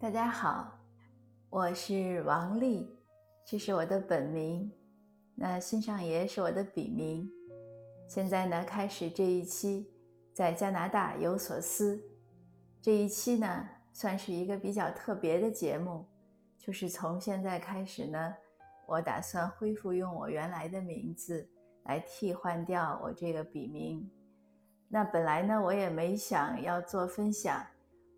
大家好，我是王丽，这是我的本名。那新上爷是我的笔名。现在呢，开始这一期在加拿大有所思。这一期呢，算是一个比较特别的节目，就是从现在开始呢，我打算恢复用我原来的名字来替换掉我这个笔名。那本来呢，我也没想要做分享。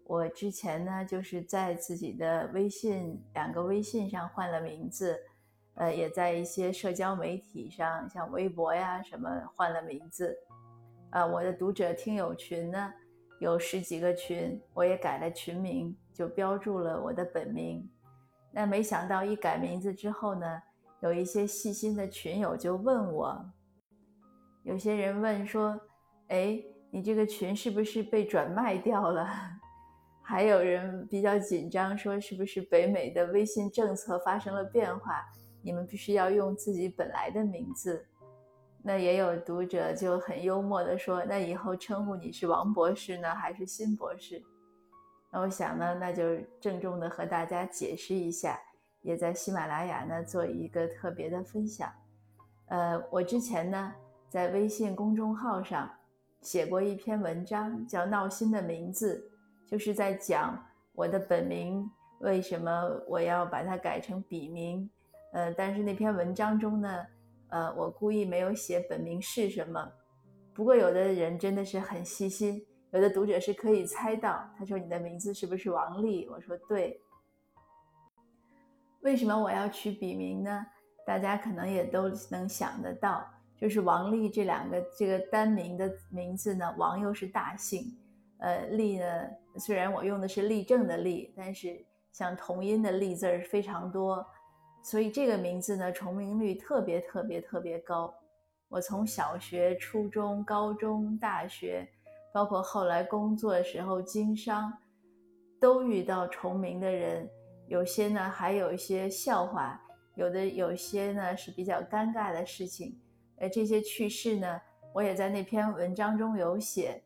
我之前呢，就是在自己的微信两个微信上换了名字，呃，也在一些社交媒体上，像微博呀什么换了名字。啊，我的读者听友群呢有十几个群，我也改了群名，就标注了我的本名。那没想到一改名字之后呢，有一些细心的群友就问我，有些人问说，哎，你这个群是不是被转卖掉了？还有人比较紧张，说是不是北美的微信政策发生了变化？你们必须要用自己本来的名字。那也有读者就很幽默的说：“那以后称呼你是王博士呢，还是新博士？”那我想呢，那就郑重的和大家解释一下，也在喜马拉雅呢做一个特别的分享。呃，我之前呢在微信公众号上写过一篇文章，叫《闹心的名字》。就是在讲我的本名为什么我要把它改成笔名，呃，但是那篇文章中呢，呃，我故意没有写本名是什么。不过有的人真的是很细心，有的读者是可以猜到，他说你的名字是不是王丽？我说对。为什么我要取笔名呢？大家可能也都能想得到，就是王丽这两个这个单名的名字呢，王又是大姓。呃，立呢，虽然我用的是立正的立，但是像同音的立字儿非常多，所以这个名字呢，重名率特别特别特别高。我从小学、初中、高中、大学，包括后来工作时候经商，都遇到重名的人，有些呢还有一些笑话，有的有些呢是比较尴尬的事情。呃，这些趣事呢，我也在那篇文章中有写。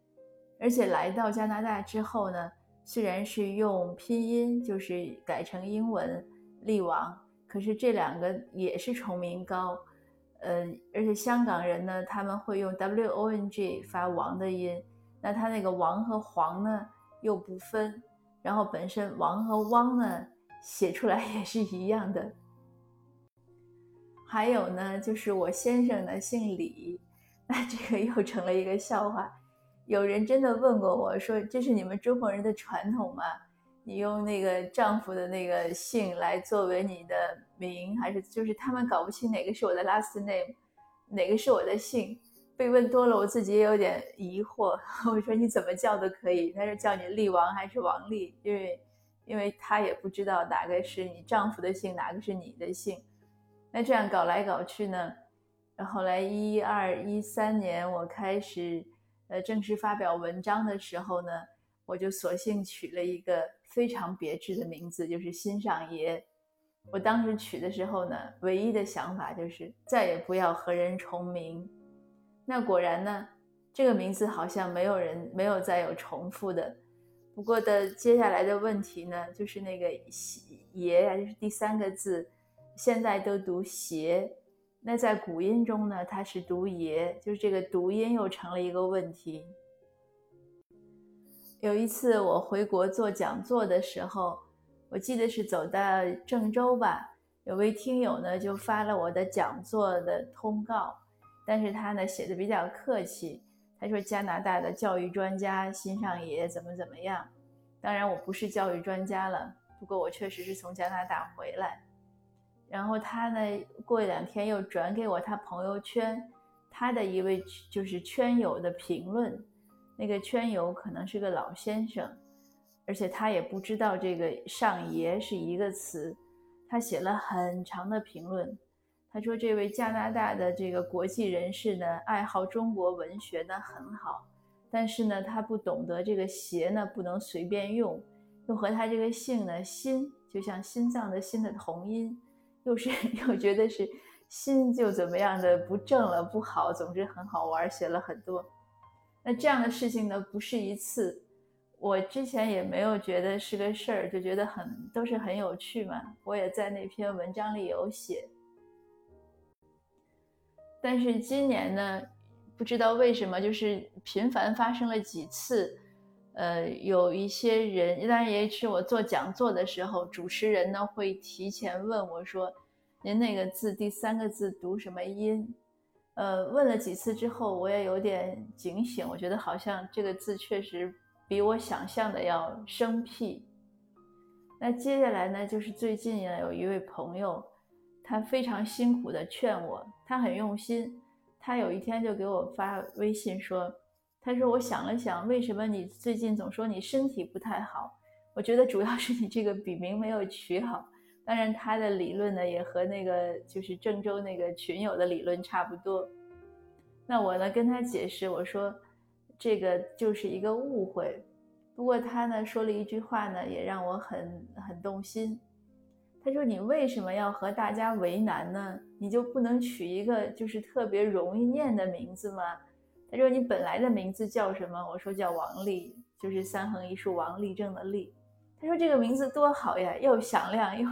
而且来到加拿大之后呢，虽然是用拼音，就是改成英文“力王”，可是这两个也是重名高。呃，而且香港人呢，他们会用 W O N G 发王的音，那他那个王和黄呢又不分，然后本身王和汪呢写出来也是一样的。还有呢，就是我先生呢姓李，那这个又成了一个笑话。有人真的问过我说：“这是你们中国人的传统吗？你用那个丈夫的那个姓来作为你的名，还是就是他们搞不清哪个是我的 last name，哪个是我的姓？”被问多了，我自己也有点疑惑。我说：“你怎么叫都可以，他说叫你厉王还是王丽？因为，因为他也不知道哪个是你丈夫的姓，哪个是你的姓。那这样搞来搞去呢？后来一二一三年，我开始。”呃，正式发表文章的时候呢，我就索性取了一个非常别致的名字，就是新上爷。我当时取的时候呢，唯一的想法就是再也不要和人重名。那果然呢，这个名字好像没有人没有再有重复的。不过的接下来的问题呢，就是那个爷呀，就是第三个字，现在都读邪。那在古音中呢，它是读爷，就是这个读音又成了一个问题。有一次我回国做讲座的时候，我记得是走到郑州吧，有位听友呢就发了我的讲座的通告，但是他呢写的比较客气，他说加拿大的教育专家新上爷怎么怎么样。当然我不是教育专家了，不过我确实是从加拿大回来。然后他呢，过两天又转给我他朋友圈，他的一位就是圈友的评论，那个圈友可能是个老先生，而且他也不知道这个上爷是一个词，他写了很长的评论，他说这位加拿大的这个国际人士呢，爱好中国文学呢很好，但是呢，他不懂得这个邪呢不能随便用，又和他这个姓呢心就像心脏的心的同音。又是又觉得是心就怎么样的不正了不好，总之很好玩，写了很多。那这样的事情呢不是一次，我之前也没有觉得是个事儿，就觉得很都是很有趣嘛。我也在那篇文章里有写，但是今年呢，不知道为什么，就是频繁发生了几次。呃，有一些人，当然也是我做讲座的时候，主持人呢会提前问我说：“您那个字第三个字读什么音？”呃，问了几次之后，我也有点警醒，我觉得好像这个字确实比我想象的要生僻。那接下来呢，就是最近呢，有一位朋友，他非常辛苦的劝我，他很用心，他有一天就给我发微信说。他说：“我想了想，为什么你最近总说你身体不太好？我觉得主要是你这个笔名没有取好。当然，他的理论呢也和那个就是郑州那个群友的理论差不多。那我呢跟他解释，我说这个就是一个误会。不过他呢说了一句话呢，也让我很很动心。他说：你为什么要和大家为难呢？你就不能取一个就是特别容易念的名字吗？”他说：“你本来的名字叫什么？”我说：“叫王丽，就是三横一竖王立正的立。”他说：“这个名字多好呀，又响亮又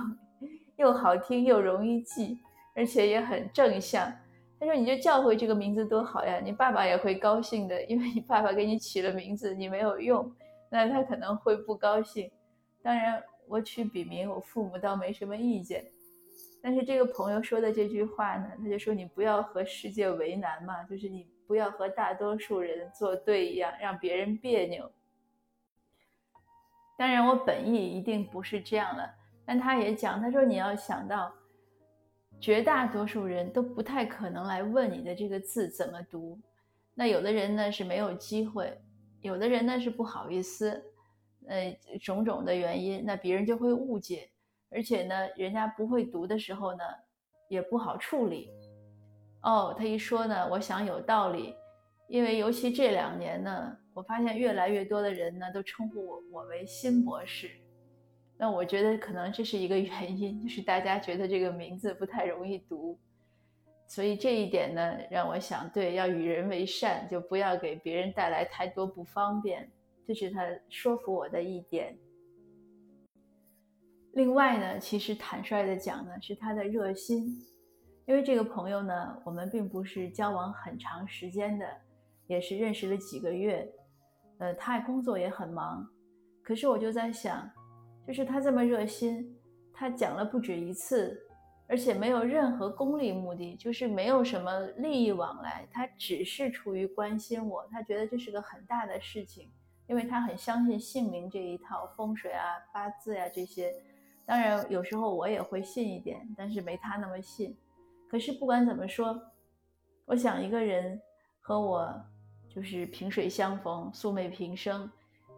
又好听又容易记，而且也很正向。”他说：“你就叫回这个名字多好呀，你爸爸也会高兴的，因为你爸爸给你起了名字，你没有用，那他可能会不高兴。当然，我取笔名，我父母倒没什么意见。但是这个朋友说的这句话呢，他就说你不要和世界为难嘛，就是你。”不要和大多数人作对一样，让别人别扭。当然，我本意一定不是这样了。但他也讲，他说你要想到，绝大多数人都不太可能来问你的这个字怎么读。那有的人呢是没有机会，有的人呢是不好意思，呃，种种的原因，那别人就会误解，而且呢，人家不会读的时候呢，也不好处理。哦，他一说呢，我想有道理，因为尤其这两年呢，我发现越来越多的人呢都称呼我我为新博士，那我觉得可能这是一个原因，就是大家觉得这个名字不太容易读，所以这一点呢让我想，对，要与人为善，就不要给别人带来太多不方便，这是他说服我的一点。另外呢，其实坦率的讲呢，是他的热心。因为这个朋友呢，我们并不是交往很长时间的，也是认识了几个月，呃，他工作也很忙，可是我就在想，就是他这么热心，他讲了不止一次，而且没有任何功利目的，就是没有什么利益往来，他只是出于关心我，他觉得这是个很大的事情，因为他很相信姓名这一套风水啊、八字呀这些，当然有时候我也会信一点，但是没他那么信。可是不管怎么说，我想一个人和我就是萍水相逢、素昧平生，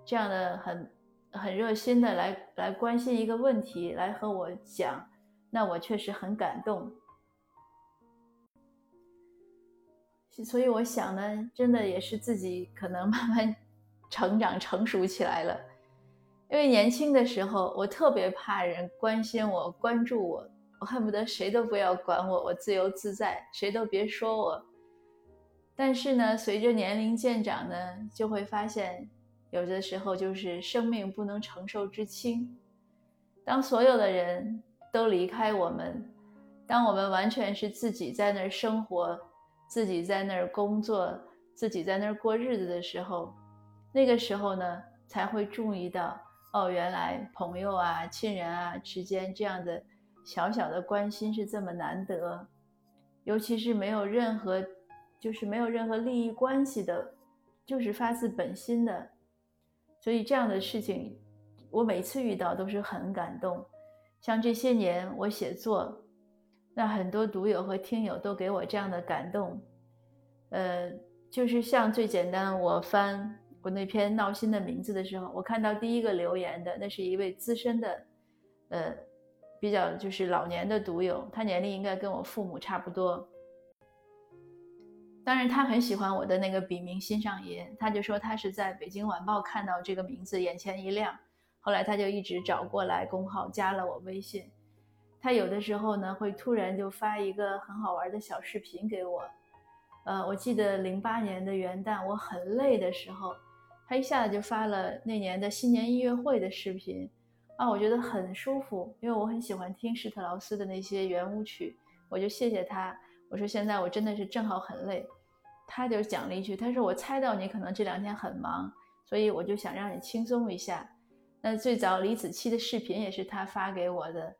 这样的很很热心的来来关心一个问题，来和我讲，那我确实很感动。所以我想呢，真的也是自己可能慢慢 成长成熟起来了，因为年轻的时候我特别怕人关心我、关注我。我恨不得谁都不要管我，我自由自在，谁都别说我。但是呢，随着年龄渐长呢，就会发现，有的时候就是生命不能承受之轻。当所有的人都离开我们，当我们完全是自己在那儿生活，自己在那儿工作，自己在那儿过日子的时候，那个时候呢，才会注意到，哦，原来朋友啊、亲人啊之间这样的。小小的关心是这么难得，尤其是没有任何，就是没有任何利益关系的，就是发自本心的。所以这样的事情，我每次遇到都是很感动。像这些年我写作，那很多读友和听友都给我这样的感动。呃，就是像最简单，我翻我那篇闹心的名字的时候，我看到第一个留言的，那是一位资深的，呃。比较就是老年的读友，他年龄应该跟我父母差不多。当然，他很喜欢我的那个笔名“新上爷”，他就说他是在北京晚报看到这个名字，眼前一亮。后来他就一直找过来公号，加了我微信。他有的时候呢，会突然就发一个很好玩的小视频给我。呃，我记得零八年的元旦，我很累的时候，他一下子就发了那年的新年音乐会的视频，啊，我觉得很舒服，因为我很喜欢听施特劳斯的那些圆舞曲，我就谢谢他，我说现在我真的是正好很累，他就讲了一句，他说我猜到你可能这两天很忙，所以我就想让你轻松一下。那最早李子柒的视频也是他发给我的，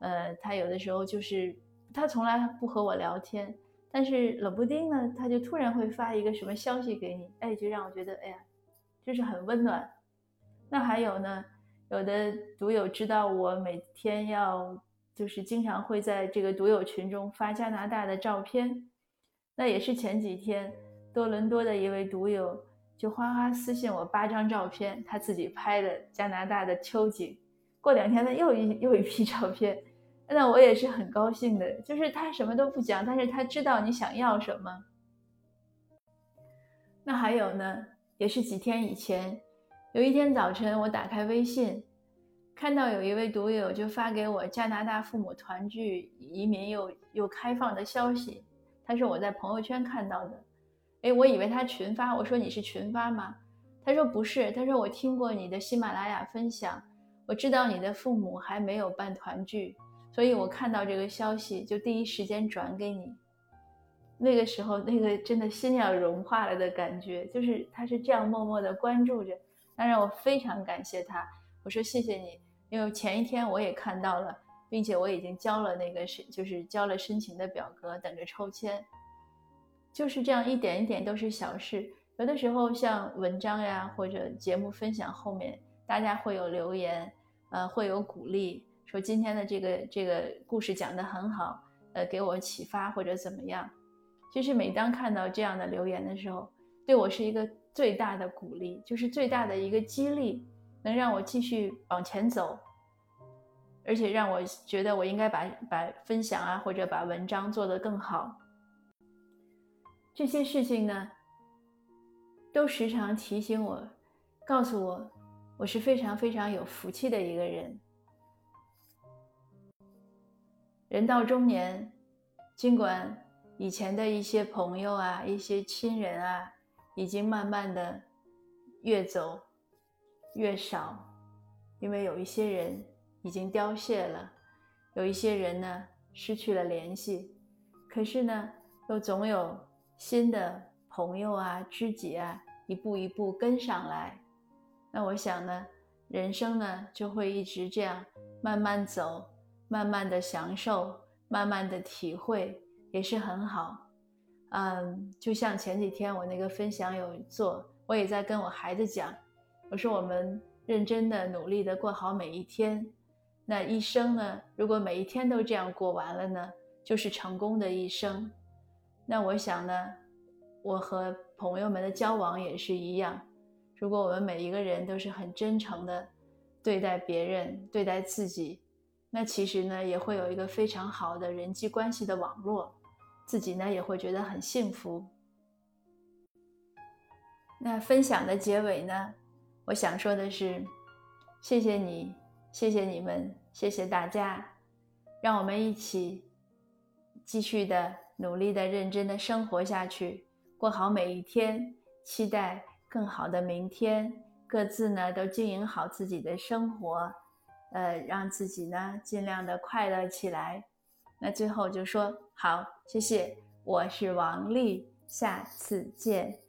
呃，他有的时候就是他从来不和我聊天。但是冷不丁呢，他就突然会发一个什么消息给你，哎，就让我觉得，哎呀，就是很温暖。那还有呢，有的读友知道我每天要，就是经常会在这个读友群中发加拿大的照片。那也是前几天，多伦多的一位读友就哗哗私信我八张照片，他自己拍的加拿大的秋景。过两天呢，又一 又一批照片。那我也是很高兴的，就是他什么都不讲，但是他知道你想要什么。那还有呢，也是几天以前，有一天早晨，我打开微信，看到有一位读友就发给我加拿大父母团聚、移民又又开放的消息，他说我在朋友圈看到的，哎，我以为他群发，我说你是群发吗？他说不是，他说我听过你的喜马拉雅分享，我知道你的父母还没有办团聚。所以我看到这个消息，就第一时间转给你。那个时候，那个真的心要融化了的感觉，就是他是这样默默的关注着，当然我非常感谢他。我说谢谢你，因为前一天我也看到了，并且我已经交了那个申，就是交了申请的表格，等着抽签。就是这样一点一点都是小事，有的时候像文章呀或者节目分享后面，大家会有留言，呃，会有鼓励。说今天的这个这个故事讲得很好，呃，给我启发或者怎么样？其实每当看到这样的留言的时候，对我是一个最大的鼓励，就是最大的一个激励，能让我继续往前走，而且让我觉得我应该把把分享啊或者把文章做得更好。这些事情呢，都时常提醒我，告诉我，我是非常非常有福气的一个人。人到中年，尽管以前的一些朋友啊、一些亲人啊，已经慢慢的越走越少，因为有一些人已经凋谢了，有一些人呢失去了联系，可是呢，又总有新的朋友啊、知己啊，一步一步跟上来。那我想呢，人生呢就会一直这样慢慢走。慢慢的享受，慢慢的体会，也是很好。嗯，就像前几天我那个分享有做，我也在跟我孩子讲，我说我们认真的努力的过好每一天，那一生呢，如果每一天都这样过完了呢，就是成功的一生。那我想呢，我和朋友们的交往也是一样，如果我们每一个人都是很真诚的对待别人，对待自己。那其实呢，也会有一个非常好的人际关系的网络，自己呢也会觉得很幸福。那分享的结尾呢，我想说的是，谢谢你，谢谢你们，谢谢大家，让我们一起继续的努力的、认真的生活下去，过好每一天，期待更好的明天，各自呢都经营好自己的生活。呃，让自己呢尽量的快乐起来。那最后就说好，谢谢，我是王丽，下次见。